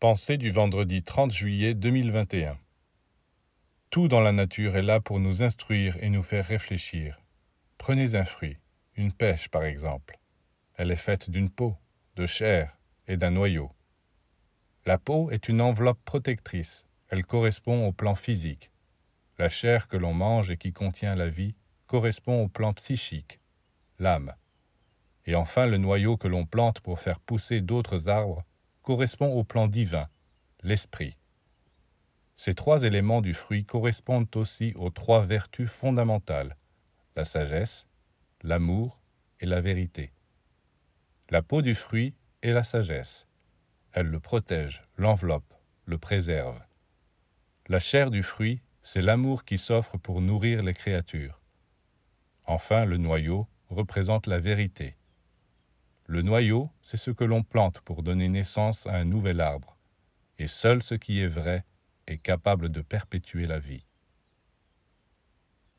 Pensée du vendredi 30 juillet 2021 Tout dans la nature est là pour nous instruire et nous faire réfléchir. Prenez un fruit, une pêche par exemple. Elle est faite d'une peau, de chair et d'un noyau. La peau est une enveloppe protectrice, elle correspond au plan physique. La chair que l'on mange et qui contient la vie correspond au plan psychique, l'âme. Et enfin le noyau que l'on plante pour faire pousser d'autres arbres correspond au plan divin, l'esprit. Ces trois éléments du fruit correspondent aussi aux trois vertus fondamentales, la sagesse, l'amour et la vérité. La peau du fruit est la sagesse. Elle le protège, l'enveloppe, le préserve. La chair du fruit, c'est l'amour qui s'offre pour nourrir les créatures. Enfin, le noyau représente la vérité. Le noyau, c'est ce que l'on plante pour donner naissance à un nouvel arbre, et seul ce qui est vrai est capable de perpétuer la vie.